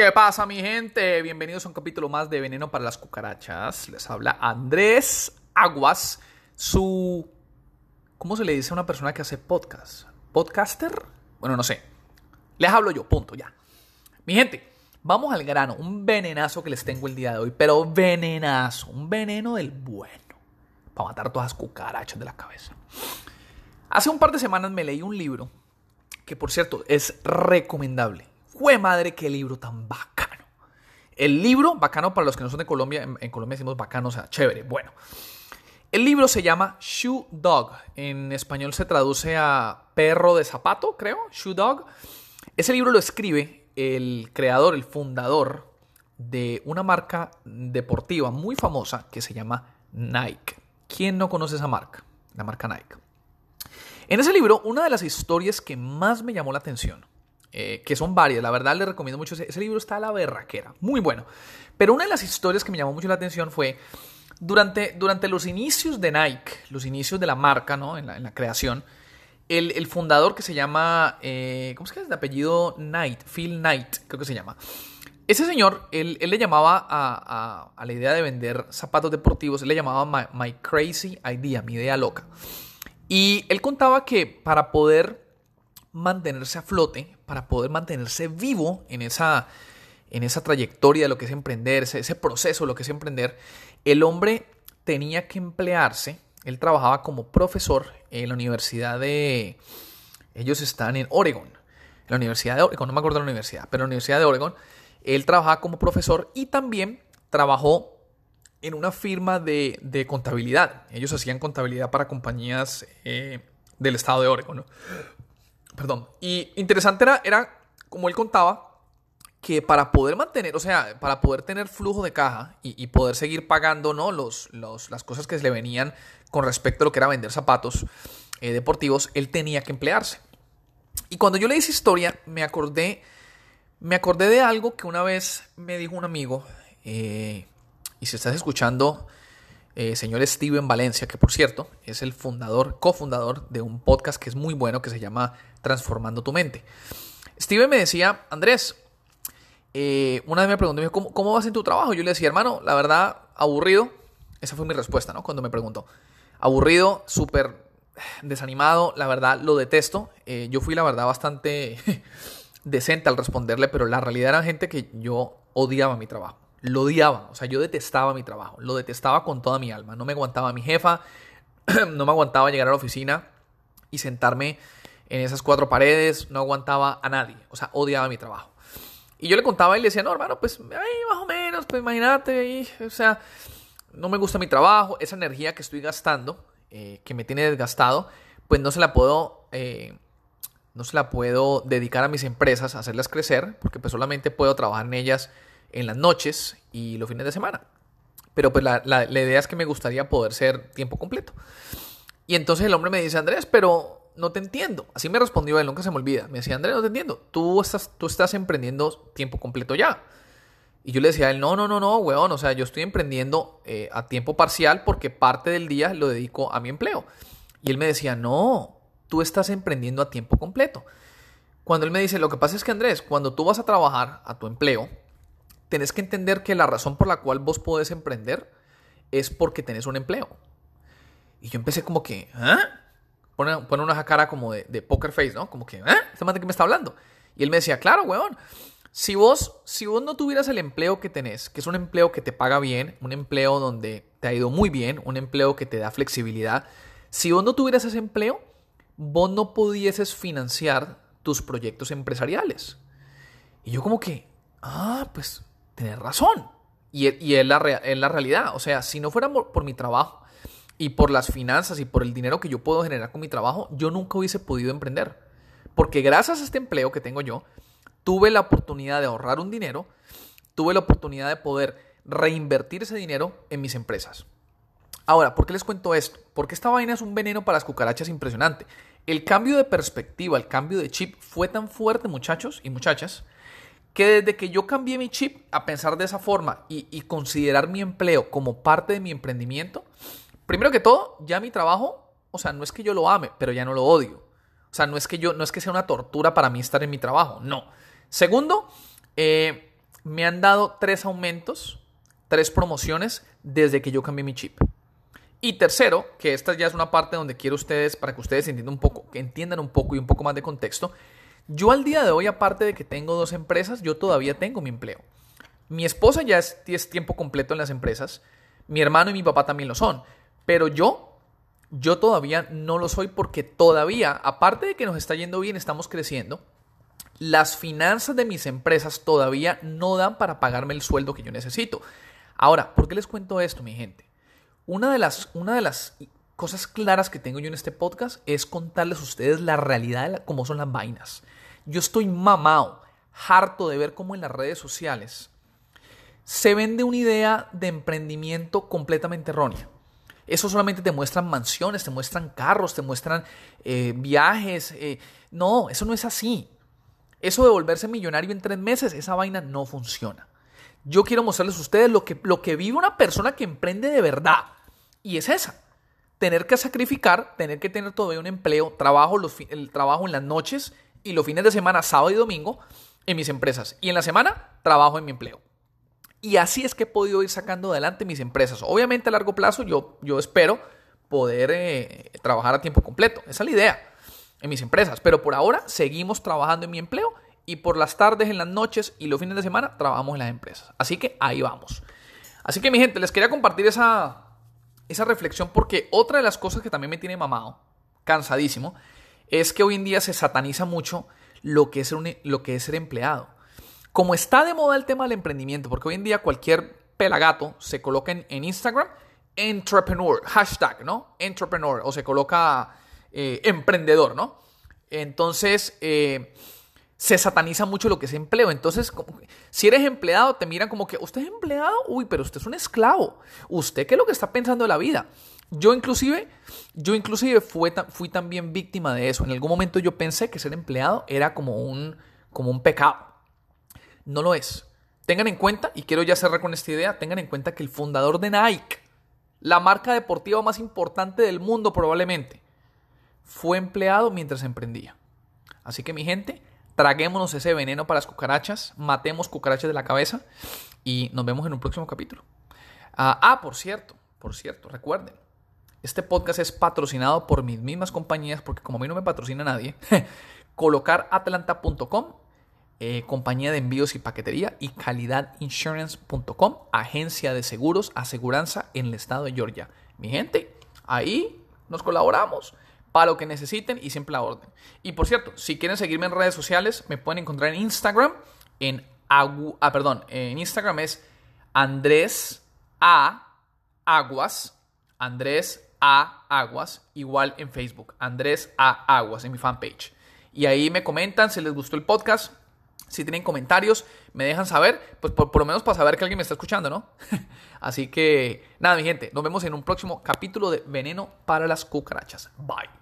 ¿Qué pasa mi gente? Bienvenidos a un capítulo más de Veneno para las Cucarachas. Les habla Andrés Aguas, su... ¿Cómo se le dice a una persona que hace podcast? ¿Podcaster? Bueno, no sé. Les hablo yo, punto, ya. Mi gente, vamos al grano. Un venenazo que les tengo el día de hoy, pero venenazo. Un veneno del bueno. Para matar todas las cucarachas de la cabeza. Hace un par de semanas me leí un libro que, por cierto, es recomendable ¡Jue madre, qué libro tan bacano! El libro, bacano para los que no son de Colombia, en, Colombia decimos bacano, o sea, chévere. Bueno, el libro se llama Shoe Dog. En español se traduce a perro de zapato, creo. Shoe Dog. Ese libro lo escribe el creador, el fundador de una marca deportiva muy famosa que se llama Nike. ¿Quién no conoce esa marca? La marca Nike. En ese libro, una de las historias que más me llamó la atención eh, que son varias. La verdad, le recomiendo mucho. Ese, libro está a la berraquera, muy bueno. Pero una de las historias que me llamó mucho la atención fue durante, durante los inicios de Nike, los inicios de la marca, ¿no? En la, creación, el, fundador que se llama, eh, ¿cómo es que es de apellido Knight? Phil Knight, creo que se llama. Ese señor, él, él le llamaba a, la idea de vender zapatos deportivos, él le llamaba my, my crazy idea, mi idea loca. Y él contaba que para poder mantenerse a flote, para poder mantenerse vivo en esa, en esa trayectoria de lo que es emprender, ese, proceso de lo que es emprender, el hombre tenía que emplearse, él trabajaba como profesor en la universidad de... Ellos están en Oregon, en la Universidad de Oregon, no me acuerdo de la universidad, pero en la Universidad de Oregon, él trabajaba como profesor y también trabajó en una firma de, de contabilidad. Ellos hacían contabilidad para compañías eh, del estado de Oregon. Perdón. Y interesante era, era, como él contaba, que para poder mantener, o sea, para poder tener flujo de caja y, poder seguir pagando, ¿no? Los, los, las cosas que se le venían con respecto a lo que era vender zapatos eh, deportivos, él tenía que emplearse. Y cuando yo leí esa historia, me acordé, me acordé de algo que una vez me dijo un amigo, eh, y si estás escuchando, eh, señor Steven Valencia, que por cierto es el fundador, cofundador de un podcast que es muy bueno que se llama Transformando tu mente. Steven me decía, Andrés, eh, una vez me preguntó, ¿cómo, ¿cómo vas en tu trabajo? Yo le decía, hermano, la verdad, aburrido. Esa fue mi respuesta, ¿no? Cuando me preguntó. Aburrido, súper desanimado, la verdad, lo detesto. Eh, yo fui, la verdad, bastante decente al responderle, pero la realidad era gente que yo odiaba mi trabajo. Lo odiaba, o sea, yo detestaba mi trabajo, lo detestaba con toda mi alma. No me aguantaba mi jefa, no me aguantaba llegar a la oficina y sentarme en esas cuatro paredes, no aguantaba a nadie, o sea, odiaba mi trabajo. Y yo le contaba y le decía, no, hermano, pues ahí más o menos, pues imagínate, o sea, no me gusta mi trabajo, esa energía que estoy gastando, eh, que me tiene desgastado, pues no se la puedo, eh, no se la puedo dedicar a mis empresas, a hacerlas crecer, porque pues solamente puedo trabajar en ellas en las noches y los fines de semana. Pero pues la, la, idea es que me gustaría poder ser tiempo completo. Y entonces el hombre me dice, Andrés, pero no te entiendo. Así me respondió él, nunca se me olvida. Me decía, Andrés, no te entiendo. Tú estás, tú estás emprendiendo tiempo completo ya. Y yo le decía a él, no, no, no, no, weón. O sea, yo estoy emprendiendo eh, a tiempo parcial porque parte del día lo dedico a mi empleo. Y él me decía, no, tú estás emprendiendo a tiempo completo. Cuando él me dice, lo que pasa es que Andrés, cuando tú vas a trabajar a tu empleo, tenés que entender que la razón por la cual vos podés emprender es porque tenés un empleo. Y yo empecé como que, ¿ah? Pone, pone una cara como de, poker face, ¿no? Como que, ¿ah? ¿Este man de qué me está hablando? Y él me decía, claro, weón. Si vos, si vos no tuvieras el empleo que tenés, que es un empleo que te paga bien, un empleo donde te ha ido muy bien, un empleo que te da flexibilidad, si vos no tuvieras ese empleo, vos no pudieses financiar tus proyectos empresariales. Y yo como que, ah, pues tenés razón. Y, y es, la, es, la, realidad. O sea, si no fuera por, mi trabajo y por las finanzas y por el dinero que yo puedo generar con mi trabajo, yo nunca hubiese podido emprender. Porque gracias a este empleo que tengo yo, tuve la oportunidad de ahorrar un dinero, tuve la oportunidad de poder reinvertir ese dinero en mis empresas. Ahora, ¿por qué les cuento esto? Porque esta vaina es un veneno para las cucarachas impresionante. El cambio de perspectiva, el cambio de chip fue tan fuerte, muchachos y muchachas, que desde que yo cambié mi chip a pensar de esa forma y, considerar mi empleo como parte de mi emprendimiento, primero que todo, ya mi trabajo, o sea, no es que yo lo ame, pero ya no lo odio. O sea, no es que yo, no es que sea una tortura para mí estar en mi trabajo, no. Segundo, eh, me han dado tres aumentos, tres promociones desde que yo cambié mi chip. Y tercero, que esta ya es una parte donde quiero ustedes, para que ustedes entiendan un poco, que entiendan un poco y un poco más de contexto. Yo al día de hoy, aparte de que tengo dos empresas, yo todavía tengo mi empleo. Mi esposa ya es, es tiempo completo en las empresas, mi hermano y mi papá también lo son, pero yo, yo todavía no lo soy porque todavía, aparte de que nos está yendo bien, estamos creciendo, las finanzas de mis empresas todavía no dan para pagarme el sueldo que yo necesito. Ahora, ¿por qué les cuento esto, mi gente? Una de las, una de las cosas claras que tengo yo en este podcast es contarles a ustedes la realidad de cómo son las vainas. Yo estoy mamado, harto de ver cómo en las redes sociales se vende una idea de emprendimiento completamente errónea. Eso solamente te muestran mansiones, te muestran carros, te muestran eh, viajes. Eh, no, eso no es así. Eso de volverse millonario en tres meses, esa vaina no funciona. Yo quiero mostrarles a ustedes lo que, lo que vive una persona que emprende de verdad. Y es esa. Tener que sacrificar, tener que tener todavía un empleo, trabajo, el trabajo en las noches y los fines de semana, sábado y domingo, en mis empresas. Y en la semana, trabajo en mi empleo. Y así es que he podido ir sacando adelante mis empresas. Obviamente a largo plazo yo, yo espero poder eh, trabajar a tiempo completo. Esa es la idea en mis empresas. Pero por ahora seguimos trabajando en mi empleo y por las tardes, en las noches y los fines de semana trabajamos en las empresas. Así que ahí vamos. Así que mi gente, les quería compartir esa, esa reflexión porque otra de las cosas que también me tiene mamado, cansadísimo, es que hoy en día se sataniza mucho lo que es ser, lo que es ser empleado. Como está de moda el tema del emprendimiento, porque hoy en día cualquier pelagato se coloca en, Instagram, entrepreneur, hashtag, ¿no? Entrepreneur, o se coloca eh, emprendedor, ¿no? Entonces, eh, se sataniza mucho lo que es empleo. Entonces, si eres empleado, te miran como que, ¿usted es empleado? Uy, pero usted es un esclavo. ¿Usted qué es lo que está pensando de la vida? Yo inclusive, yo inclusive fui, fui también víctima de eso. En algún momento yo pensé que ser empleado era como un, como un pecado. No lo es. Tengan en cuenta, y quiero ya cerrar con esta idea, tengan en cuenta que el fundador de Nike, la marca deportiva más importante del mundo probablemente, fue empleado mientras emprendía. Así que mi gente, traguémonos ese veneno para las cucarachas, matemos cucarachas de la cabeza y nos vemos en un próximo capítulo. ah, ah por cierto, por cierto, recuerden, este podcast es patrocinado por mis mismas compañías, porque como a mí no me patrocina nadie, colocaratlanta.com, eh, compañía de envíos y paquetería, y calidadinsurance.com, agencia de seguros, aseguranza en el estado de Georgia. Mi gente, ahí nos colaboramos para lo que necesiten y siempre la orden. Y por cierto, si quieren seguirme en redes sociales, me pueden encontrar en Instagram, en ah, perdón, en Instagram es Andrés A Aguas, Andrés A Aguas, igual en Facebook, Andrés A Aguas en mi fanpage. Y ahí me comentan si les gustó el podcast, si tienen comentarios, me dejan saber, pues por, por lo menos para saber que alguien me está escuchando, ¿no? Así que nada, mi gente, nos vemos en un próximo capítulo de Veneno para las Cucarachas. Bye.